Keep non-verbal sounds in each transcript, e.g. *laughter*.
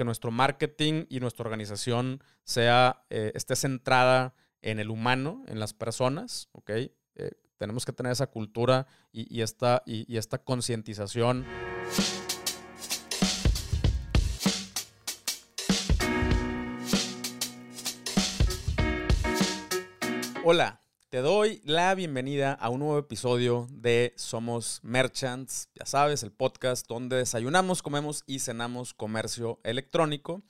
que nuestro marketing y nuestra organización sea, eh, esté centrada en el humano, en las personas. Eh, tenemos que tener esa cultura y, esta, y esta concientización. Hola, te doy la bienvenida a un nuevo episodio de Somos Merchants, ya sabes, el podcast donde desayunamos, comemos y cenamos comercio electrónico.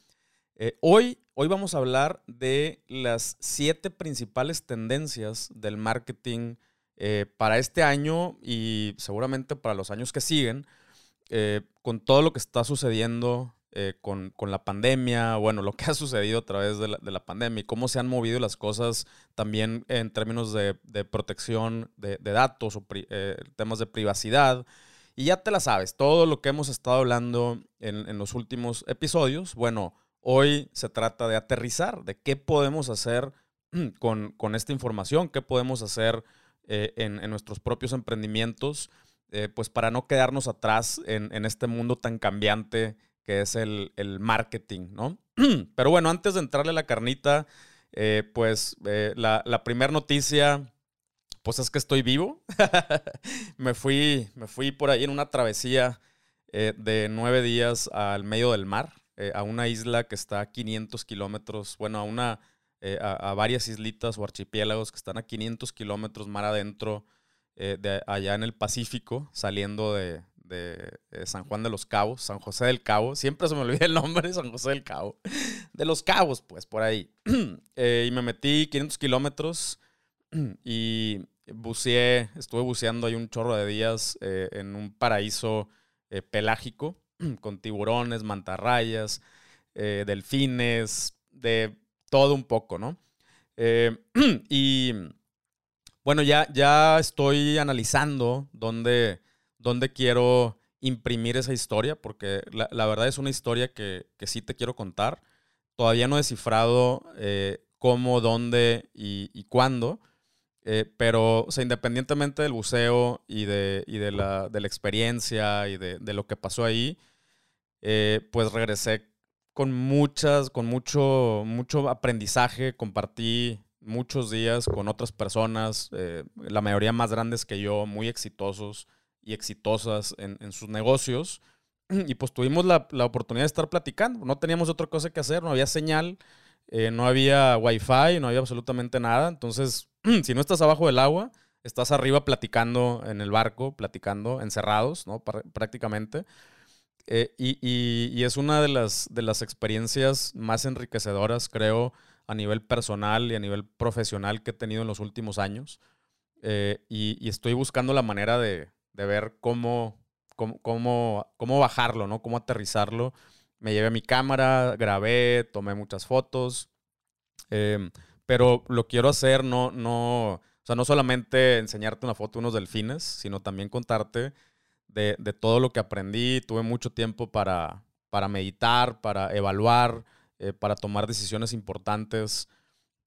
Eh, hoy, hoy vamos a hablar de las siete principales tendencias del marketing eh, para este año y seguramente para los años que siguen, eh, con todo lo que está sucediendo eh, con, la pandemia, bueno, lo que ha sucedido a través de la, pandemia y cómo se han movido las cosas también en términos de, protección de, datos o eh, temas de privacidad. Y ya te la sabes, todo lo que hemos estado hablando en, los últimos episodios, bueno, hoy se trata de aterrizar, de qué podemos hacer *clears throat* con, esta información, qué podemos hacer eh, en, nuestros propios emprendimientos, pues para no quedarnos atrás en, en este mundo tan cambiante que es el, marketing, ¿no? *clears throat* Pero bueno, antes de entrarle a la carnita, eh, pues eh, la, primera noticia, pues es que estoy vivo. *laughs* me, fui, me fui por ahí en una travesía eh, de nueve días al medio del mar, a una isla que está a 500 kilómetros, bueno, a, una, a, varias islitas o archipiélagos que están a 500 kilómetros mar adentro, de allá en el Pacífico, saliendo de, de San Juan de los Cabos, San José del Cabo. Siempre se me olvida el nombre, San José del Cabo. De los Cabos, pues, por ahí. *clears throat* Eh, y me metí 500 kilómetros *clears throat* y buceé, estuve buceando ahí un chorro de días eh, en un paraíso eh, pelágico *clears throat* con tiburones, mantarrayas, delfines, de todo un poco, ¿no? y bueno, ya, ya estoy analizando dónde dónde quiero imprimir esa historia, porque la, verdad es una historia que, sí te quiero contar. Todavía no he descifrado eh, cómo, dónde y, cuándo, eh, pero o sea, independientemente del buceo y de, de, la, experiencia y de, lo que pasó ahí, eh, pues regresé con muchas, con mucho, mucho aprendizaje, compartí muchos días con otras personas, la mayoría más grandes que yo, muy exitosos y exitosas en, sus negocios. *clears throat* Y pues tuvimos la, oportunidad de estar platicando. No teníamos otra cosa que hacer, no había señal, eh, no había wifi, no había absolutamente nada. Entonces, *clears throat* si no estás abajo del agua, estás arriba platicando en el barco, platicando, encerrados, ¿no? prácticamente. Eh, y, es una de las, de las experiencias más enriquecedoras, creo, a nivel personal y a nivel profesional que he tenido en los últimos años. Eh, y, estoy buscando la manera de, de ver cómo, cómo, cómo, bajarlo, ¿no? Cómo aterrizarlo. Me llevé mi cámara, grabé, tomé muchas fotos, em, pero lo quiero hacer no, no, o sea, no solamente enseñarte una foto de unos delfines, sino también contarte de, todo lo que aprendí. Tuve mucho tiempo para, para meditar, para evaluar, eh, para tomar decisiones importantes.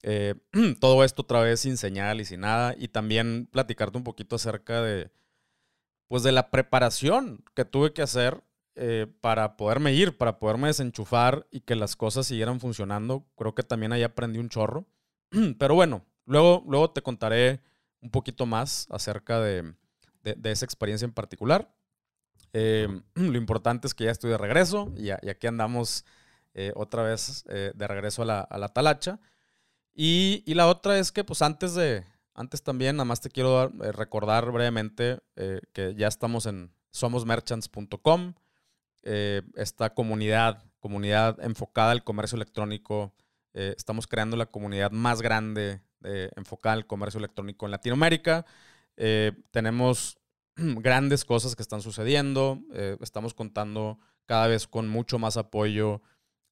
Eh, *clears throat* todo esto otra vez sin señal y sin nada. Y también platicarte un poquito acerca de, pues de la preparación que tuve que hacer eh, para poderme ir, para poderme desenchufar y que las cosas siguieran funcionando. Creo que también ahí aprendí un chorro. *clears throat* Pero bueno, luego, luego te contaré un poquito más acerca de, esa experiencia en particular. Eh, *clears throat* lo importante es que ya estoy de regreso y, aquí andamos eh, otra vez de regreso a la, a la talacha. Y, y, la otra es que pues antes de, antes también, nada más te quiero eh, recordar brevemente eh, que ya estamos en somosmerchants.com, eh, esta comunidad, comunidad enfocada al comercio electrónico. estamos creando la comunidad más grande enfocada al comercio electrónico en Latinoamérica. tenemos *clears throat* grandes cosas que están sucediendo. estamos contando cada vez con mucho más apoyo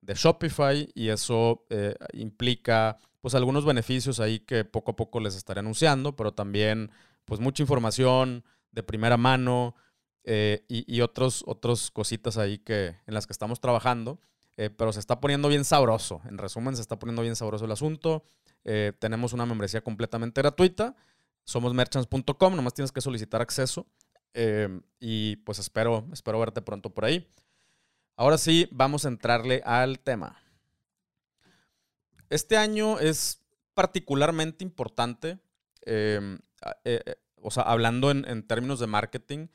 de Shopify y eso implica pues algunos beneficios ahí que poco a poco les estaré anunciando, pero también pues mucha información de primera mano eh, y, otros, otros cositas ahí que, en las que estamos trabajando. Eh, pero se está poniendo bien sabroso. En resumen, se está poniendo bien sabroso el asunto. Eh, tenemos una membresía completamente gratuita. Somos merchants.com, nomás tienes que solicitar acceso. y pues espero, espero verte pronto por ahí. Ahora sí, vamos a entrarle al tema. Este año es particularmente importante, em, eh, eh, o sea, hablando en, términos de marketing,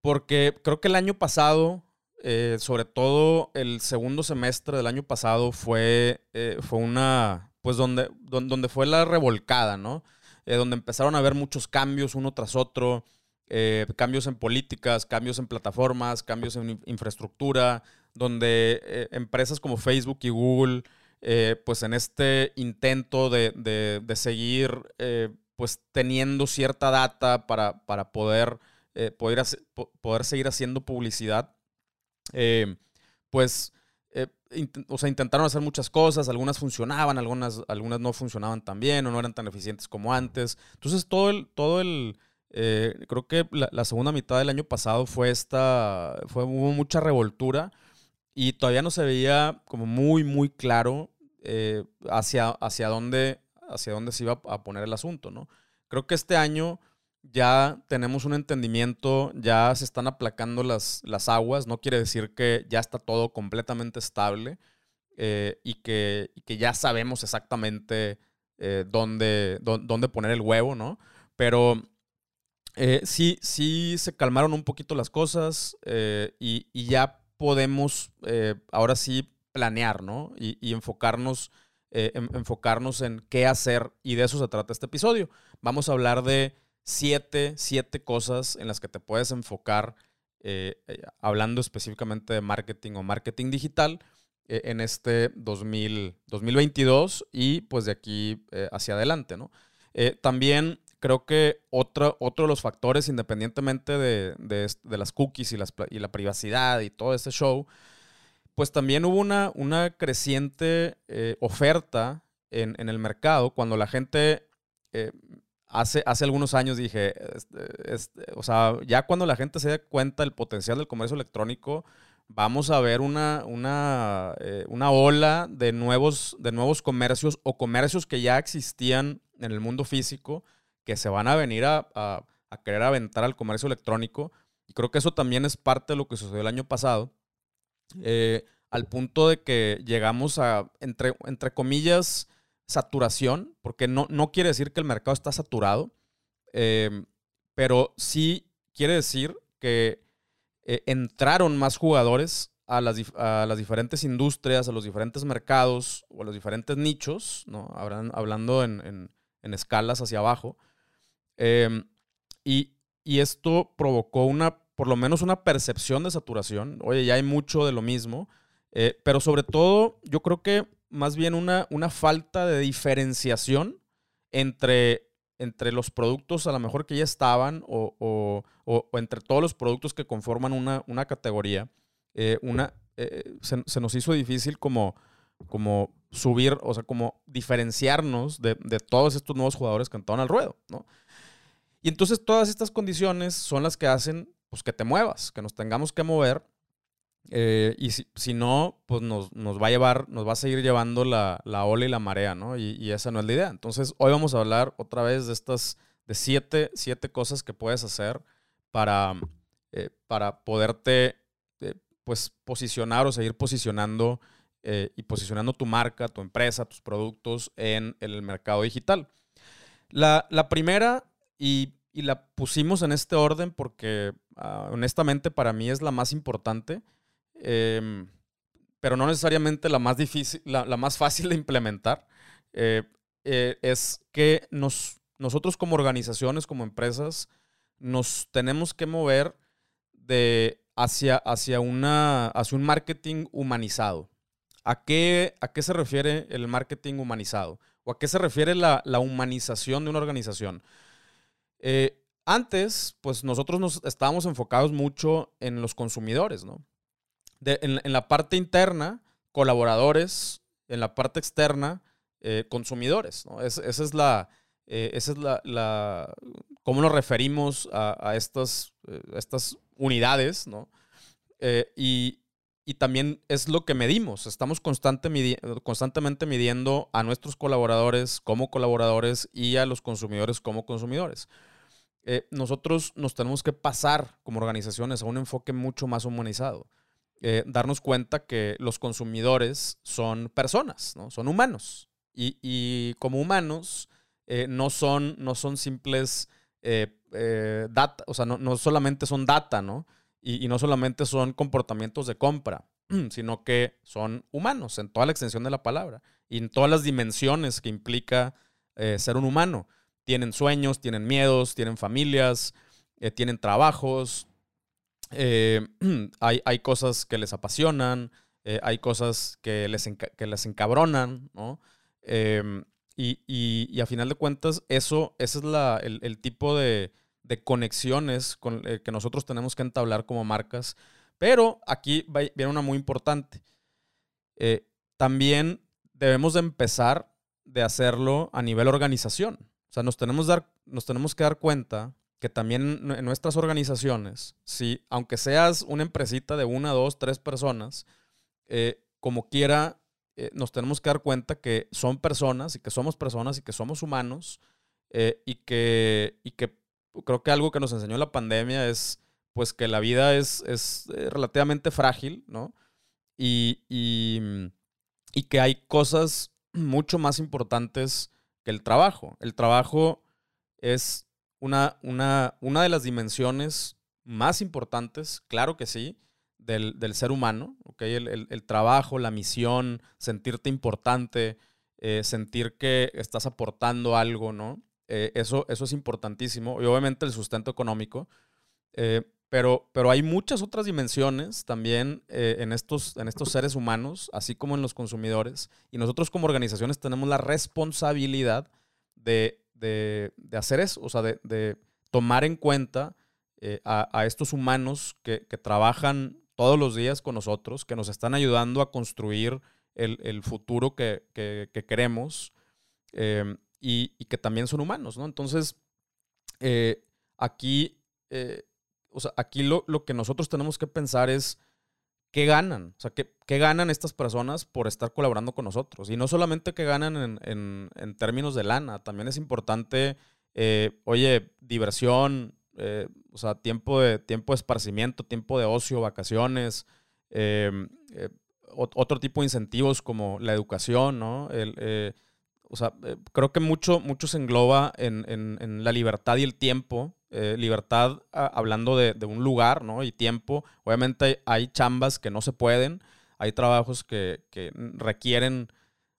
porque creo que el año pasado, eh, sobre todo el segundo semestre del año pasado, fue, fue una, pues donde, donde, fue la revolcada, ¿no? donde empezaron a haber muchos cambios uno tras otro. Cambios en políticas, cambios en plataformas, cambios en infraestructura, donde empresas como Facebook y Google, eh, pues en este intento de, seguir pues teniendo cierta data para, para poder, poder, poder, seguir haciendo publicidad, pues... o sea, intentaron hacer muchas cosas, algunas funcionaban, algunas, algunas no funcionaban tan bien o no eran tan eficientes como antes. Entonces, todo el, todo el, eh, creo que la, segunda mitad del año pasado fue esta, fue, hubo mucha revoltura y todavía no se veía como muy, muy claro eh, hacia, hacia, dónde, hacia dónde se iba a poner el asunto, ¿no? Creo que este año ya tenemos un entendimiento, ya se están aplacando las, las aguas, no quiere decir que ya está todo completamente estable eh, y, que, que, ya sabemos exactamente dónde, dónde, poner el huevo, ¿no? Pero eh, sí, sí se calmaron un poquito las cosas eh, y, ya podemos eh, ahora sí planear, ¿no? Y, enfocarnos, enfocarnos en qué hacer y de eso se trata este episodio. Vamos a hablar de siete, siete cosas en las que te puedes enfocar hablando específicamente de marketing o marketing digital en este 2022 y pues de aquí hacia adelante, ¿no? también creo que otro, otro de los factores, independientemente de, las cookies y, las, y, la privacidad y todo este show, pues también hubo una, una creciente eh, oferta en, el mercado cuando la gente... Eh, hace, hace algunos años dije, este, este, o sea, ya cuando la gente se da cuenta del potencial del comercio electrónico, vamos a ver una, una, eh, una ola de nuevos, de nuevos comercios o comercios que ya existían en el mundo físico, que se van a venir a, querer aventar al comercio electrónico. Y creo que eso también es parte de lo que sucedió el año pasado. Eh, al punto de que llegamos a, entre, entre comillas, saturación, porque no, no quiere decir que el mercado está saturado, em, pero sí quiere decir que eh, entraron más jugadores a las, a las, diferentes industrias, a los diferentes mercados o a los diferentes nichos, ¿no? hablando en, en escalas hacia abajo. Em, y, esto provocó una, por lo menos una percepción de saturación. Oye, ya hay mucho de lo mismo. Eh, pero sobre todo, yo creo que más bien una, una falta de diferenciación entre, entre los productos a lo mejor que ya estaban o, entre todos los productos que conforman una, una categoría. Eh, una, eh, se, nos hizo difícil como, como subir, o sea, como diferenciarnos de, de todos estos nuevos jugadores que entraron al ruedo, ¿no? Y entonces todas estas condiciones son las que hacen pues, que te muevas, que nos tengamos que mover. Eh, y si, no, pues nos, va a llevar, nos va a seguir llevando la, ola y la marea, ¿no? Y, esa no es la idea. Entonces, hoy vamos a hablar otra vez de estas, de siete, siete cosas que puedes hacer para, eh, para poderte, eh, pues, posicionar o seguir posicionando y posicionando tu marca, tu empresa, tus productos en el mercado digital. La, la primera y, la pusimos en este orden porque ah, honestamente para mí es la más importante, em, pero no necesariamente la más difícil, la, más fácil de implementar. Eh, eh, es que nos, nosotros como organizaciones, como empresas, nos tenemos que mover de hacia, hacia, una, hacia un marketing humanizado. ¿A qué, ¿A qué se refiere el marketing humanizado? ¿O a qué se refiere la, la humanización de una organización? Eh, antes, pues nosotros nos estábamos enfocados mucho en los consumidores, ¿no? en, la parte interna, colaboradores, en la parte externa, eh, consumidores, esa es la, eh, esa es la, cómo nos referimos a, estas, estas unidades, ¿no? y, también es lo que medimos. Estamos constantemente midiendo a nuestros colaboradores como colaboradores y a los consumidores como consumidores. Eh, nosotros nos tenemos que pasar como organizaciones a un enfoque mucho más humanizado. eh, darnos cuenta que los consumidores son personas, ¿no? Son humanos. Y, como humanos eh, no, son, no son simples eh, data, o sea, no, solamente son data, ¿no? Y, no solamente son comportamientos de compra, *clears throat* sino que son humanos en toda la extensión de la palabra y en todas las dimensiones que implica ser un humano. Tienen sueños, tienen miedos, tienen familias, tienen trabajos, eh, *clears throat* hay, cosas que les apasionan, eh, hay cosas que les, que les encabronan, ¿no? Em, y, a final de cuentas, eso, ese es la, el, tipo de, conexiones con, eh, que nosotros tenemos que entablar como marcas. Pero aquí viene una muy importante. también debemos de empezar de hacerlo a nivel organización. O sea, nos tenemos, dar, nos tenemos que dar cuenta que también en nuestras organizaciones, si, aunque seas una empresita de una, dos, tres personas, eh, como quiera, eh, nos tenemos que dar cuenta que son personas y que somos personas y que somos humanos eh, y, que, y que creo que algo que nos enseñó la pandemia es pues que la vida es, es relativamente frágil, ¿no? Y, y, y que hay cosas mucho más importantes que el trabajo. El trabajo es una, una, una de las dimensiones más importantes, claro que sí, del, ser humano, ¿okay? El, trabajo, la misión, sentirte importante, eh, sentir que estás aportando algo, ¿no? Eh, eso, eso es importantísimo. Y obviamente el sustento económico. Eh, pero, pero hay muchas otras dimensiones también en, estos, en estos seres humanos, así como en los consumidores. Y nosotros como organizaciones tenemos la responsabilidad de de, hacer eso, o sea, de, tomar en cuenta eh, a, estos humanos que, trabajan todos los días con nosotros, que nos están ayudando a construir el, futuro que, queremos em, y, que también son humanos, ¿no? Entonces, eh, aquí, eh, o sea, aquí lo, lo que nosotros tenemos que pensar es ¿qué ganan? O sea, ¿qué, ganan estas personas por estar colaborando con nosotros? Y no solamente qué ganan en, términos de lana, también es importante, eh, oye, diversión, eh, o sea, tiempo de, tiempo esparcimiento, tiempo de ocio, vacaciones, eh, otro tipo de incentivos como la educación, ¿no? O sea, creo que mucho, mucho se engloba en, en la libertad y el tiempo eh, libertad hablando de, un lugar, ¿no? Y tiempo. Obviamente hay, chambas que no se pueden, hay trabajos que, requieren,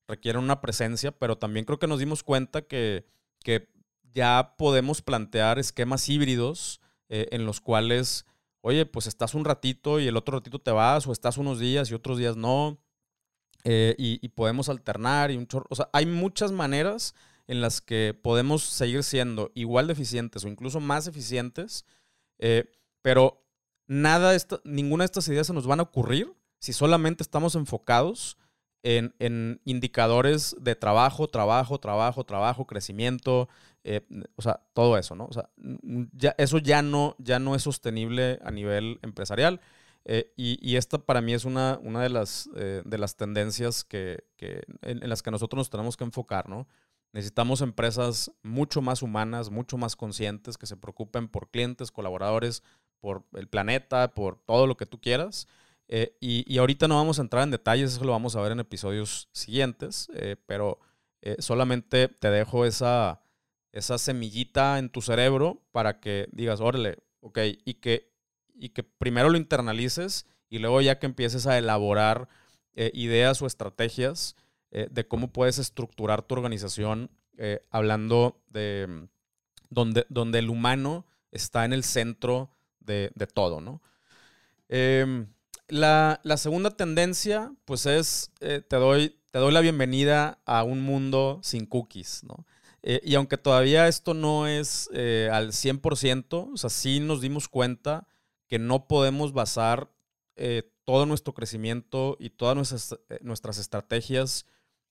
requieren una presencia, pero también creo que nos dimos cuenta que, que ya podemos plantear esquemas híbridos eh, en los cuales, oye, pues estás un ratito y el otro ratito te vas, o estás unos días y otros días no. Eh, y, podemos alternar y un chorro. O sea, hay muchas maneras en las que podemos seguir siendo igual de eficientes o incluso más eficientes, eh, pero nada, ninguna de estas ideas se nos van a ocurrir si solamente estamos enfocados en, indicadores de trabajo, trabajo, trabajo, trabajo, crecimiento, eh, o sea, todo eso, ¿no? O sea, eso ya no, ya no es sostenible a nivel empresarial. Eh, y, esta para mí es una, una de, las, de las tendencias que, en, las que nosotros nos tenemos que enfocar, ¿no? Necesitamos empresas mucho más humanas, mucho más conscientes, que se preocupen por clientes, colaboradores, por el planeta, por todo lo que tú quieras. Eh, y, ahorita no vamos a entrar en detalles, eso lo vamos a ver en episodios siguientes, eh, pero eh, solamente te dejo esa, esa semillita en tu cerebro para que digas, órale, ok, y que, y que primero lo internalices y luego ya que empieces a elaborar ideas o estrategias eh, de cómo puedes estructurar tu organización eh, hablando de mm, donde, donde el humano está en el centro de, todo, ¿no? Em, la, segunda tendencia, pues es, eh, te, doy, te doy la bienvenida a un mundo sin cookies, ¿no? y aunque todavía esto no es al 100%, o sea, sí nos dimos cuenta que no podemos basar todo nuestro crecimiento y todas nuestras, nuestras estrategias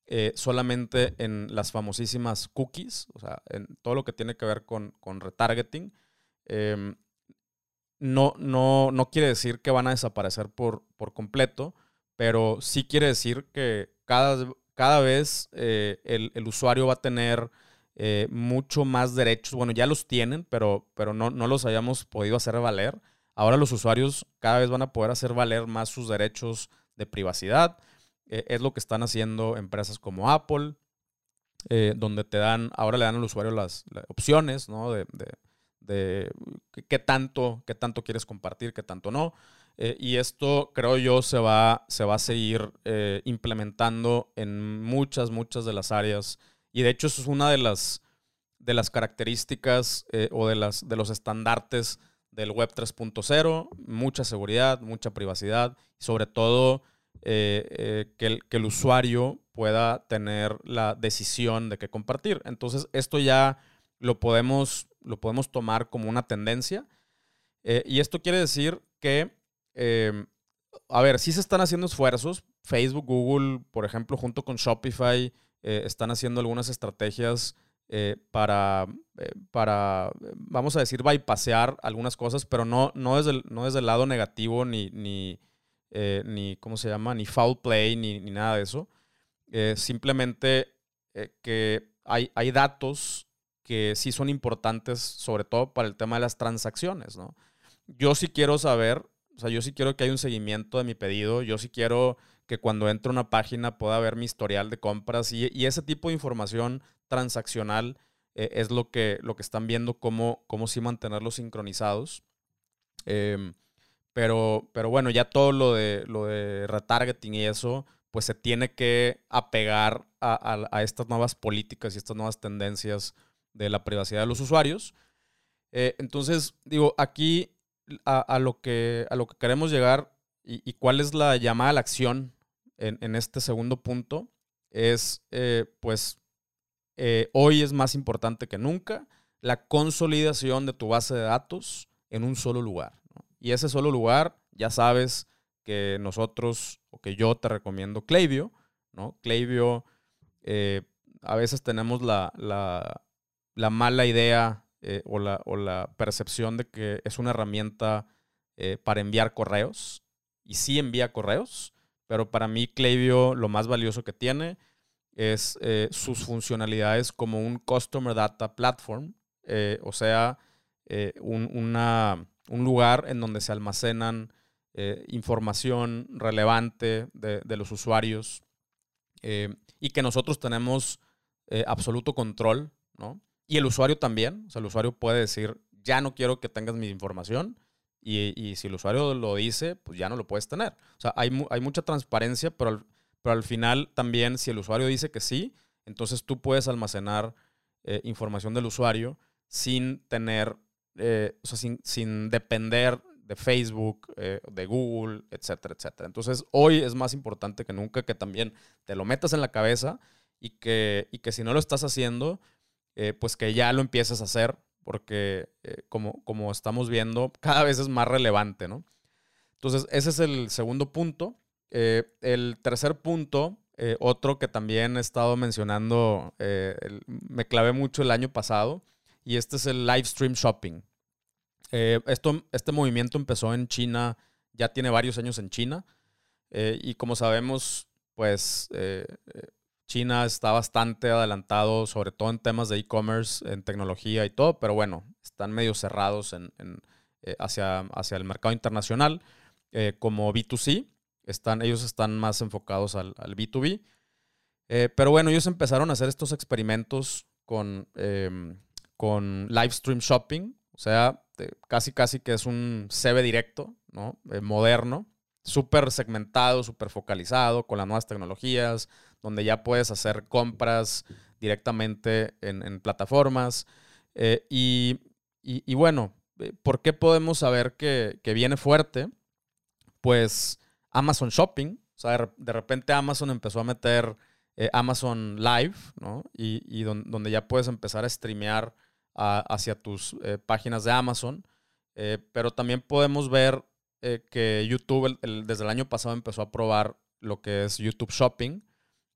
eh, solamente en las famosísimas cookies, o sea, en todo lo que tiene que ver con, retargeting. Em, no, no, no quiere decir que van a desaparecer por, por completo, pero sí quiere decir que cada, cada vez eh, el, usuario va a tener eh, mucho más derechos. Bueno, ya los tienen, pero, pero no, no los hayamos podido hacer valer ahora los usuarios cada vez van a poder hacer valer más sus derechos de privacidad. Eh, es lo que están haciendo empresas como Apple, eh, donde te dan, ahora le dan al usuario las, opciones, ¿no? De, de, qué tanto, qué tanto quieres compartir, qué tanto no. Eh, y esto, creo yo, se va, se va a seguir implementando en muchas, muchas de las áreas. Y de hecho, eso es una de las, de las características o de, las, de los estandartes del Web 3.0, mucha seguridad, mucha privacidad, sobre todo eh, eh, que, el, que, el, usuario pueda tener la decisión de qué compartir. Entonces, esto ya lo podemos, lo podemos tomar como una tendencia. Eh, y esto quiere decir que, em, a ver, sí se están haciendo esfuerzos. Facebook, Google, por ejemplo, junto con Shopify, están haciendo algunas estrategias eh, para, eh, para, vamos a decir, bypassear algunas cosas, pero no, no, desde, el, no desde el lado negativo, ni, ni, eh, ni, ¿cómo se llama? Ni foul play, ni, ni nada de eso. simplemente que hay, hay datos que sí son importantes, sobre todo para el tema de las transacciones, ¿no? Yo sí quiero saber, o sea, yo sí quiero que haya un seguimiento de mi pedido, yo sí quiero que cuando entre a una página pueda ver mi historial de compras y, y ese tipo de información transaccional eh, es lo que, lo que están viendo, cómo, cómo sí mantenerlos sincronizados. Em, pero, pero bueno, ya todo lo de, lo de retargeting y eso, pues se tiene que apegar a, estas nuevas políticas y estas nuevas tendencias de la privacidad de los usuarios. Eh, entonces, digo, aquí a, lo que, a lo que queremos llegar y, cuál es la llamada a la acción en, este segundo punto es, eh, pues, eh, hoy es más importante que nunca la consolidación de tu base de datos en un solo lugar. Y ese solo lugar, ya sabes que nosotros o que yo te recomiendo Klaviyo. ¿no? Eh, a veces tenemos la, mala idea eh, o, la, o, la, percepción de que es una herramienta para enviar correos. Y sí envía correos, pero para mí Klaviyo lo más valioso que tiene es eh, sus funcionalidades como un Customer Data Platform, eh, o sea, eh, un, un, lugar en donde se almacenan información relevante de, de los usuarios y que nosotros tenemos absoluto control, ¿no? Y el usuario también, o sea, el usuario puede decir, ya no quiero que tengas mi información, y, y, si el usuario lo dice, pues ya no lo puedes tener. O sea, hay, hay mucha transparencia, pero al, pero al final también si el usuario dice que sí, entonces tú puedes almacenar eh, información del usuario sin tener, eh, o sea, sin, sin, depender de Facebook, eh, de Google, etcétera, etcétera. Entonces hoy es más importante que nunca que también te lo metas en la cabeza y que, y que si no lo estás haciendo, pues que ya lo empieces a hacer porque como, como estamos viendo, cada vez es más relevante, ¿no? Entonces, ese es el segundo punto. Eh, el tercer punto, eh, otro que también he estado mencionando, eh, me clavé mucho el año pasado, y este es el live stream shopping. esto, este movimiento empezó en China, ya tiene varios años en China, y como sabemos, pues China está bastante adelantado, sobre todo en temas de e-commerce, en tecnología y todo, pero bueno, están medio cerrados en, hacia, hacia el mercado internacional como B2C. Están, ellos están más enfocados al, B2B. Eh, pero bueno, ellos empezaron a hacer estos experimentos con, em, con live stream shopping. O sea, casi casi que es un CB directo, ¿no? Eh, moderno, súper segmentado, súper focalizado, con las nuevas tecnologías, donde ya puedes hacer compras directamente en, plataformas. Eh, y, y, bueno, ¿por qué podemos saber que, que viene fuerte? Pues Amazon Shopping. O sea, de repente Amazon empezó a meter eh, Amazon Live, ¿no? Y, donde ya puedes empezar a streamear hacia tus eh, páginas de Amazon. Eh, pero también podemos ver que YouTube desde el año pasado empezó a probar lo que es YouTube Shopping,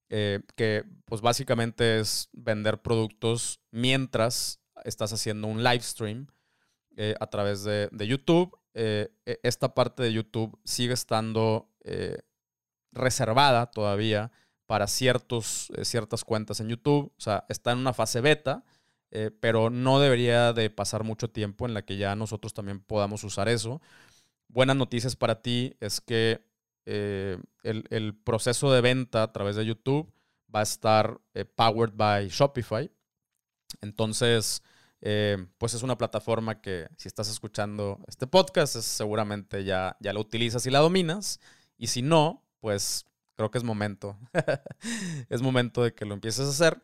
que pues básicamente es vender productos mientras estás haciendo un live stream a través de, de YouTube eh, e, esta parte de YouTube sigue estando eh, reservada todavía para ciertos, eh, ciertas cuentas en YouTube. O sea, está en una fase beta. eh, pero no debería de pasar mucho tiempo en la que ya nosotros también podamos usar eso. Buenas noticias para ti es que eh, el, proceso de venta a través de YouTube va a estar eh, powered by Shopify. Entonces, pues es una plataforma que si estás escuchando este podcast, seguramente ya, ya la utilizas y la dominas. Y si no, pues creo que es momento. *laughs* es momento de que lo empieces a hacer.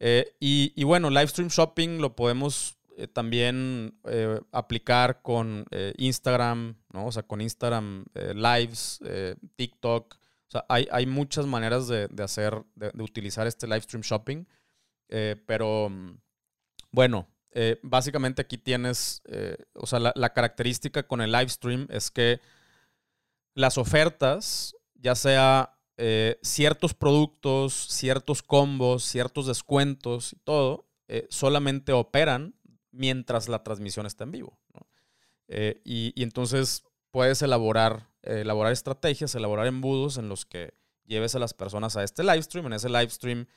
Eh, y, bueno, live stream shopping lo podemos eh, también eh, aplicar con Instagram, ¿no? O sea, con Instagram Lives, TikTok. O sea, hay, hay muchas maneras de, hacer, de, utilizar este live stream shopping. pero bueno, básicamente aquí tienes, o sea, la, característica con el live stream es que las ofertas, ya sea eh, ciertos productos, ciertos combos, ciertos descuentos y todo, eh, solamente operan mientras la transmisión está en vivo. Eh, y, entonces puedes elaborar, elaborar estrategias, elaborar embudos en los que lleves a las personas a este live stream. En ese live stream,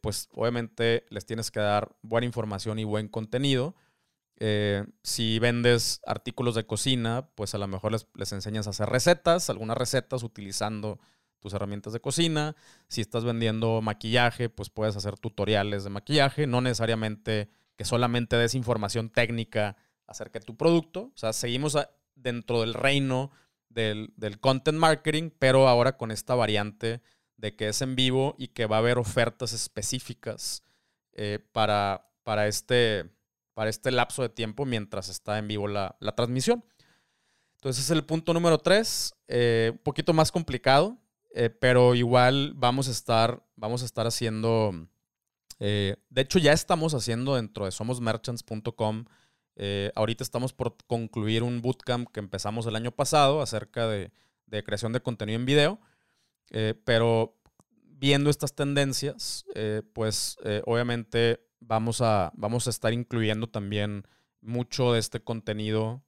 pues obviamente les tienes que dar buena información y buen contenido. si vendes artículos de cocina, pues a lo mejor les, les enseñas a hacer recetas, algunas recetas utilizando tus herramientas de cocina. Si estás vendiendo maquillaje, pues puedes hacer tutoriales de maquillaje, no necesariamente que solamente des información técnica acerca de tu producto. O sea, seguimos dentro del reino del, content marketing, pero ahora con esta variante de que es en vivo y que va a haber ofertas específicas eh, para, para, este, para este lapso de tiempo mientras está en vivo la, transmisión. Entonces es el punto número tres, eh, un poquito más complicado, eh, pero igual vamos a estar, vamos a estar haciendo, eh, de hecho ya estamos haciendo dentro de somosmerchants.com, ahorita estamos por concluir un bootcamp que empezamos el año pasado acerca de, de creación de contenido en video, pero viendo estas tendencias, pues obviamente vamos a, vamos a estar incluyendo también mucho de este contenido,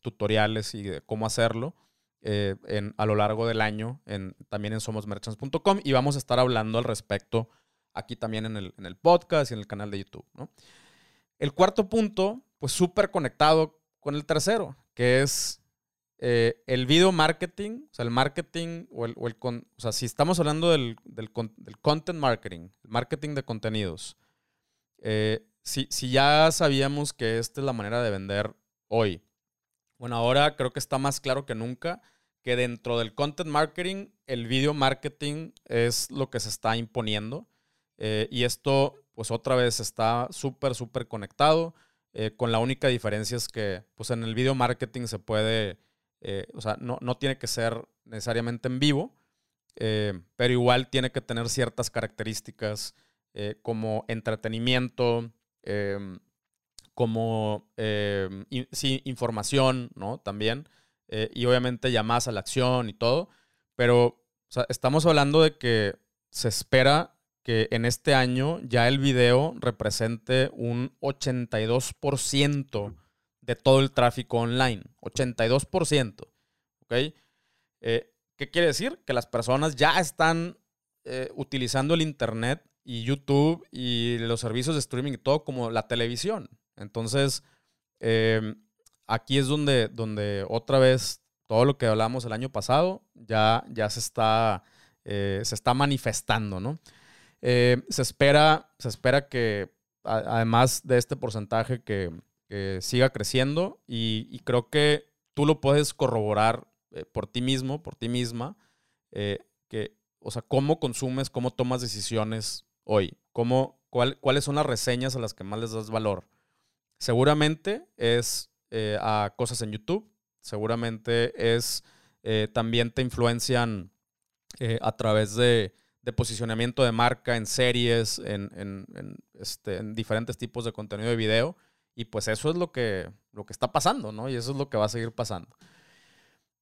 tutoriales y de cómo hacerlo. Eh, en, a lo largo del año en, también en somosmerchants.com y vamos a estar hablando al respecto aquí también en el, en el podcast y en el canal de YouTube. El cuarto punto, pues súper conectado con el tercero, que es eh, el video marketing, o sea, el marketing o el, o el o sea, si estamos hablando del, del, del, content marketing, marketing de contenidos, eh, si, si ya sabíamos que esta es la manera de vender hoy, bueno, ahora creo que está más claro que nunca que dentro del content marketing, el video marketing es lo que se está imponiendo. Eh, y esto, pues otra vez, está súper, súper conectado. Con la única diferencia es que, pues en el video marketing se puede, eh, o sea, no, no, tiene que ser necesariamente en vivo, pero igual tiene que tener ciertas características como entretenimiento, em, como em, sí, información, ¿no? También. Eh, y obviamente llamadas a la acción y todo, pero estamos hablando de que se espera que en este año ya el video represente un 82% de todo el tráfico online. 82%. ¿Ok? Eh, ¿Qué quiere decir? Que las personas ya están eh, utilizando el Internet y YouTube y los servicios de streaming y todo como la televisión. Entonces, em, aquí es donde, donde otra vez todo lo que hablamos el año pasado ya, ya se, está, eh, se está manifestando, ¿no? Se, espera, se espera que además de este porcentaje que, siga creciendo y, creo que tú lo puedes corroborar eh, por ti mismo, por ti misma, que, o sea, cómo consumes, cómo tomas decisiones hoy, cómo, cuáles son las reseñas a las que más les das valor. Seguramente es eh, a cosas en YouTube. Seguramente es, eh, también te influencian eh, a través de, posicionamiento de marca en series, este, en, diferentes tipos de contenido de video. Y pues eso es lo que, lo que está pasando, ¿no? Y eso es lo que va a seguir pasando.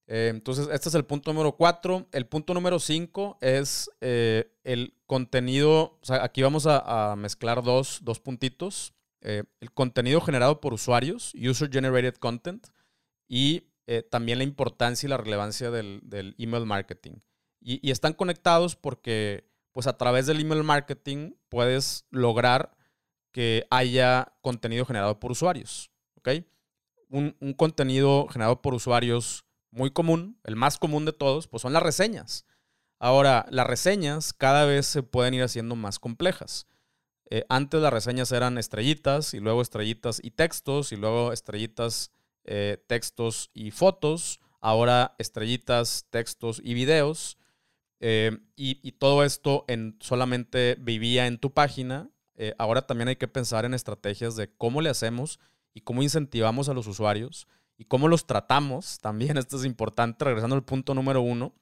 entonces, este es el punto número cuatro. El punto número cinco es el contenido. O sea, aquí vamos a, mezclar dos, dos puntitos. Eh, el contenido generado por usuarios, User Generated Content, y eh, también la importancia y la relevancia del, email marketing. Y, están conectados porque, pues a través del email marketing puedes lograr que haya contenido generado por usuarios. ¿ok? Un, contenido generado por usuarios muy común, el más común de todos, pues son las reseñas. Ahora, las reseñas cada vez se pueden ir haciendo más complejas. Eh, antes las reseñas eran estrellitas y luego estrellitas y textos y luego estrellitas, eh, textos y fotos. Ahora estrellitas, textos y videos. Eh, y, y, todo esto en, solamente vivía en tu página. Ahora también hay que pensar en estrategias de cómo le hacemos y cómo incentivamos a los usuarios y cómo los tratamos. *laughs* También esto es importante, regresando al punto número uno,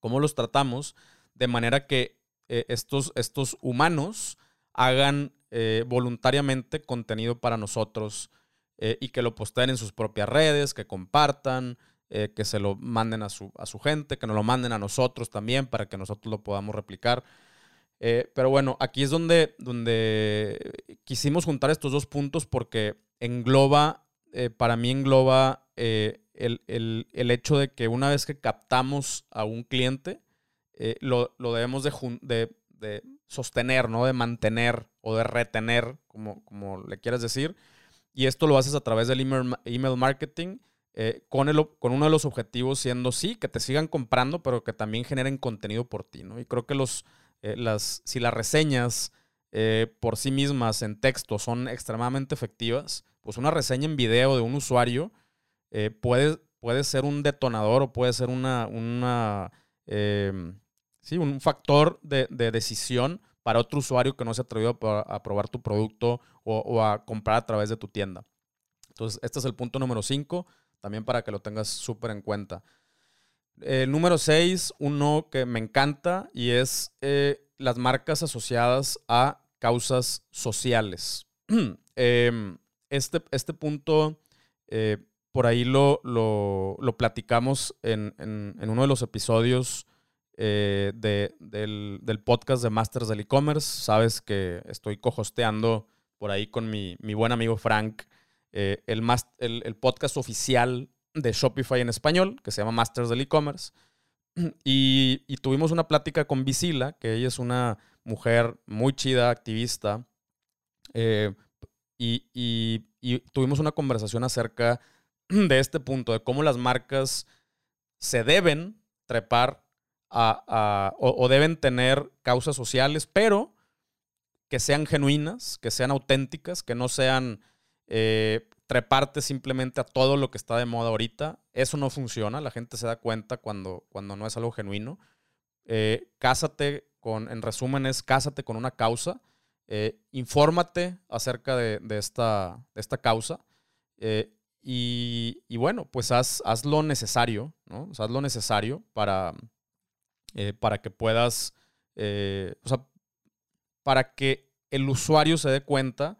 cómo los tratamos de manera que estos, estos humanos hagan eh, voluntariamente contenido para nosotros eh, y que lo posteen en sus propias redes, que compartan, eh, que se lo manden a su, a su, gente, que nos lo manden a nosotros también para que nosotros lo podamos replicar. Pero bueno, aquí es donde, donde quisimos juntar estos dos puntos porque engloba, para mí engloba el, el, el, hecho de que una vez que captamos a un cliente, lo, lo, debemos de, de, de sostener, ¿no? De mantener o de retener, como, como le quieras decir. Y esto lo haces a través del email, marketing, eh, con, el, con uno de los objetivos siendo, sí, que te sigan comprando, pero que también generen contenido por ti, ¿no? Y creo que los, eh, las, si las reseñas eh, por sí mismas en texto son extremadamente efectivas, pues una reseña en video de un usuario puede, puede ser un detonador o puede ser una, una ¿sí? un factor de, decisión para otro usuario que no se ha atrevido a, probar tu producto o, a comprar a través de tu tienda. Entonces, este es el punto número 5, también para que lo tengas súper en cuenta. El número 6, uno que me encanta y es eh, las marcas asociadas a causas sociales. *clears throat* Em, este, este punto, eh, por ahí lo, lo, platicamos en, en, uno de los episodios eh, del, podcast de Masters del E-Commerce. Sabes que estoy cohosteando por ahí con mi, buen amigo Frank eh, el, el, podcast oficial de Shopify en español, que se llama Masters del E-Commerce. *clears throat* Y, tuvimos una plática con Visila, que ella es una mujer muy chida, activista. Eh, y, tuvimos una conversación acerca *clears throat* de este punto, de cómo las marcas se deben trepar o, deben tener causas sociales, pero que sean genuinas, que sean auténticas, que no sean eh, treparte simplemente a todo lo que está de moda ahorita. Eso no funciona, la gente se da cuenta cuando, cuando no es algo genuino. Eh, cásate con, en resumen, es cásate con una causa. Eh, infórmate acerca de, esta, de esta causa. Y, bueno, pues haz, haz, lo necesario, ¿no? haz lo necesario para, eh, para que puedas, eh, o sea, para que el usuario se dé cuenta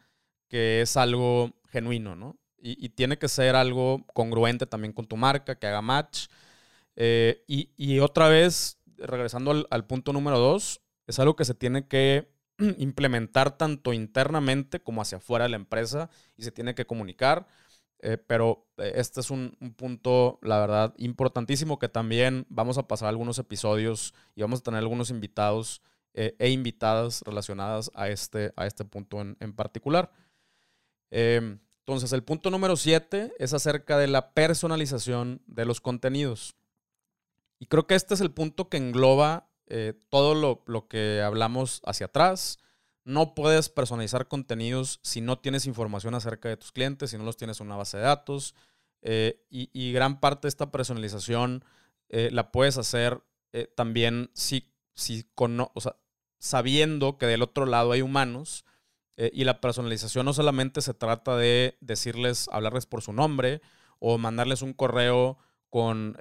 que es algo genuino, ¿no? Y, tiene que ser algo congruente también con tu marca, que haga match. Eh, y, otra vez, regresando al, punto número dos, es algo que se tiene que *clears throat* implementar tanto internamente como hacia afuera de la empresa y se tiene que comunicar. Eh, pero eh, este es un, punto, la verdad, importantísimo que también vamos a pasar algunos episodios y vamos a tener algunos invitados eh, e invitadas relacionadas a este, a este punto en, particular. Em, entonces, el punto número 7 es acerca de la personalización de los contenidos. Y creo que este es el punto que engloba todo lo, lo que hablamos hacia atrás no puedes personalizar contenidos si no tienes información acerca de tus clientes, si no los tienes en una base de datos. Eh, y, gran parte de esta personalización eh, la puedes hacer eh, también si, si con, sabiendo que del otro lado hay humanos. Y la personalización no solamente se trata de decirles, hablarles por su nombre o mandarles un correo con,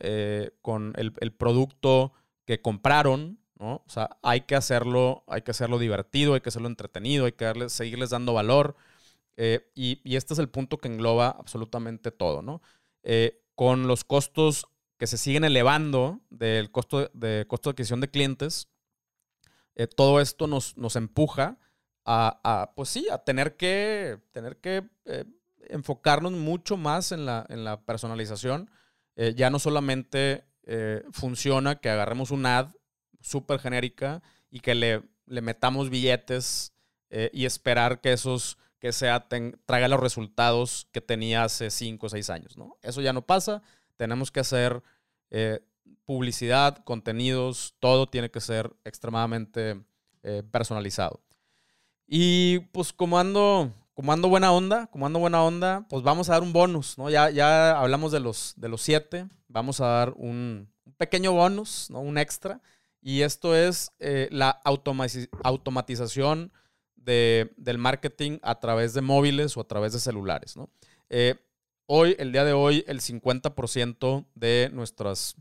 con el, el producto que compraron, ¿no? O sea, hay que hacerlo, hay que hacerlo divertido, hay que hacerlo entretenido, hay que seguirles dando valor. Eh, y, este es el punto que engloba absolutamente todo, ¿no? Eh, con los costos que se siguen elevando del costo de, costo de adquisición de clientes, eh, todo esto nos, nos empuja a, pues sí, a tener que, tener que enfocarnos mucho más en la, en la personalización. ya no solamente funciona que agarremos un ad súper genérica y que le, le, metamos billetes eh, y esperar que esos que sea traiga los resultados que tenía hace 5 o 6 años. ¿no? Eso ya no pasa. Tenemos que hacer eh, publicidad, contenidos, todo tiene que ser extremadamente eh, personalizado. Y pues como ando, como ando buena onda, como ando buena onda, pues vamos a dar un bonus, ¿no? Ya, ya hablamos de los, de los siete, vamos a dar un, pequeño bonus, ¿no? Un extra. Y esto es eh, la automatización del marketing a través de móviles o a través de celulares, ¿no? Eh, hoy, el día de hoy, el 50% de nuestras,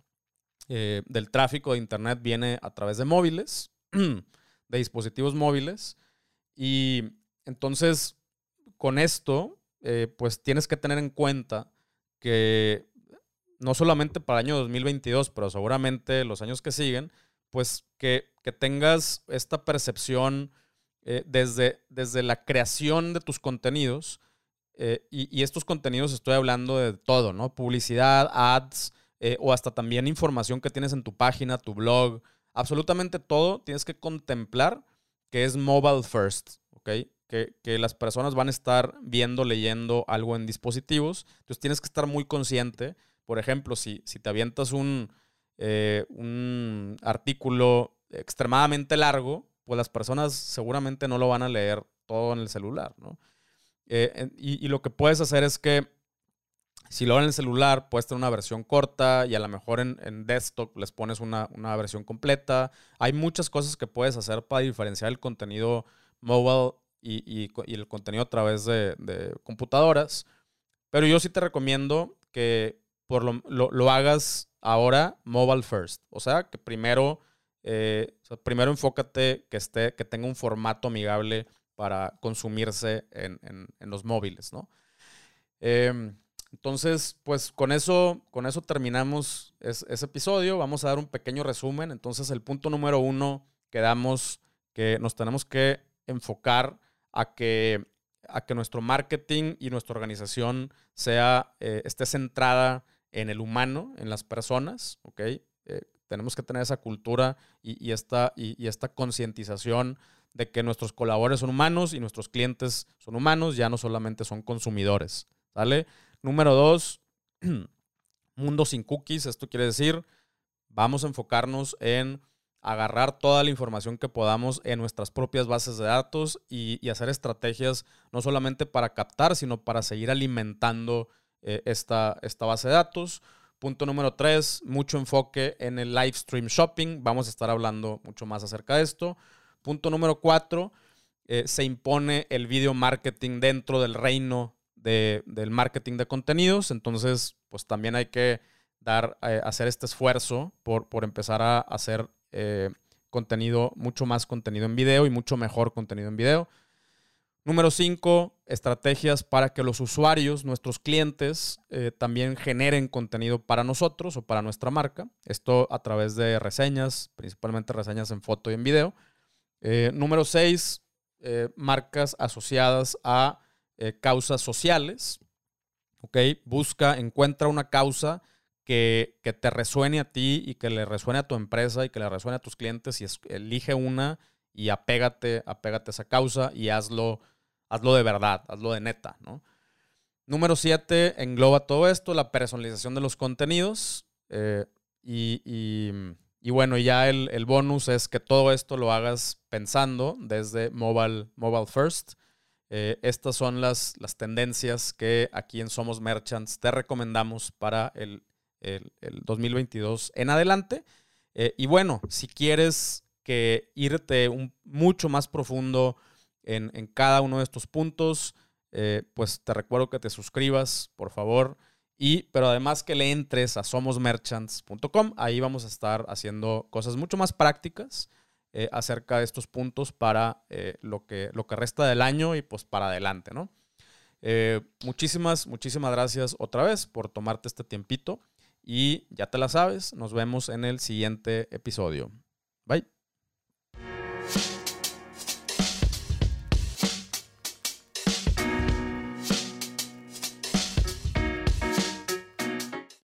eh, del tráfico de Internet viene a través de móviles, *clears throat* de dispositivos móviles. Y entonces, con esto, eh, pues tienes que tener en cuenta que no solamente para el año 2022, pero seguramente los años que siguen, pues que, tengas esta percepción eh, desde, desde la creación de tus contenidos, eh, y, estos contenidos estoy hablando de todo, ¿no? Publicidad, ads, o hasta también información que tienes en tu página, tu blog, absolutamente todo tienes que contemplar que es mobile first, ¿ok? que, las personas van a estar viendo, leyendo algo en dispositivos. Entonces tienes que estar muy consciente. Por ejemplo, si, si te avientas un, eh, un artículo extremadamente largo, pues las personas seguramente no lo van a leer todo en el celular, ¿no? Eh, y, lo que puedes hacer es que si lo en el celular, puedes tener una versión corta y a lo mejor en, en desktop les pones una, una, versión completa. Hay muchas cosas que puedes hacer para diferenciar el contenido mobile y, el contenido a través de, computadoras. Pero yo sí te recomiendo que por lo, hagas ahora mobile first. O sea, que primero, eh, primero enfócate que, esté, que tenga un formato amigable para consumirse en, los móviles, ¿no? Em, entonces, pues con eso, con eso terminamos ese episodio. Vamos a dar un pequeño resumen. Entonces, el punto número uno, quedamos que nos tenemos que enfocar a que, a que nuestro marketing y nuestra organización sea, eh, esté centrada en el humano, en las personas, ¿ok? Eh, tenemos que tener esa cultura y, esta, y, esta concientización de que nuestros colaboradores son humanos y nuestros clientes son humanos, ya no solamente son consumidores, ¿sale? Número dos, *clears throat* mundo sin cookies, esto quiere decir, vamos a enfocarnos en agarrar toda la información que podamos en nuestras propias bases de datos y, hacer estrategias no solamente para captar, sino para seguir alimentando eh, esta, esta base de datos. Punto número tres, mucho enfoque en el live stream shopping. Vamos a estar hablando mucho más acerca de esto. Punto número cuatro, eh, se impone el video marketing dentro del reino del marketing de contenidos. Entonces, pues también hay que dar, eh, hacer este esfuerzo por, por empezar a hacer eh, contenido, mucho más contenido en video y mucho mejor contenido en video. Número 5, estrategias para que los usuarios, nuestros clientes, eh, también generen contenido para nosotros o para nuestra marca. Esto a través de reseñas, principalmente reseñas en foto y en video. Eh, número 6, marcas asociadas a causas sociales. ¿Ok? Busca, encuentra una causa que, te resuene a ti y que le resuene a tu empresa y que le resuene a tus clientes y elige una y apégate, apégate a esa causa y hazlo, hazlo de verdad, hazlo de neta, ¿no? Número siete, engloba todo esto, la personalización de los contenidos. Eh, y, bueno, ya el, bonus es que todo esto lo hagas pensando desde mobile, mobile first. Eh, estas son las, las tendencias que aquí en Somos Merchants te recomendamos para el el, 2022 en adelante. Eh, y bueno, si quieres que irte un, mucho más profundo en, cada uno de estos puntos, eh, pues te recuerdo que te suscribas, por favor. Y, pero además que le entres a somosmerchants.com, ahí vamos a estar haciendo cosas mucho más prácticas eh, acerca de estos puntos para eh, lo, que, lo que resta del año y pues para adelante, ¿no? Eh, muchísimas, muchísimas gracias otra vez por tomarte este tiempito y ya te la sabes, nos vemos en el siguiente episodio. Bye.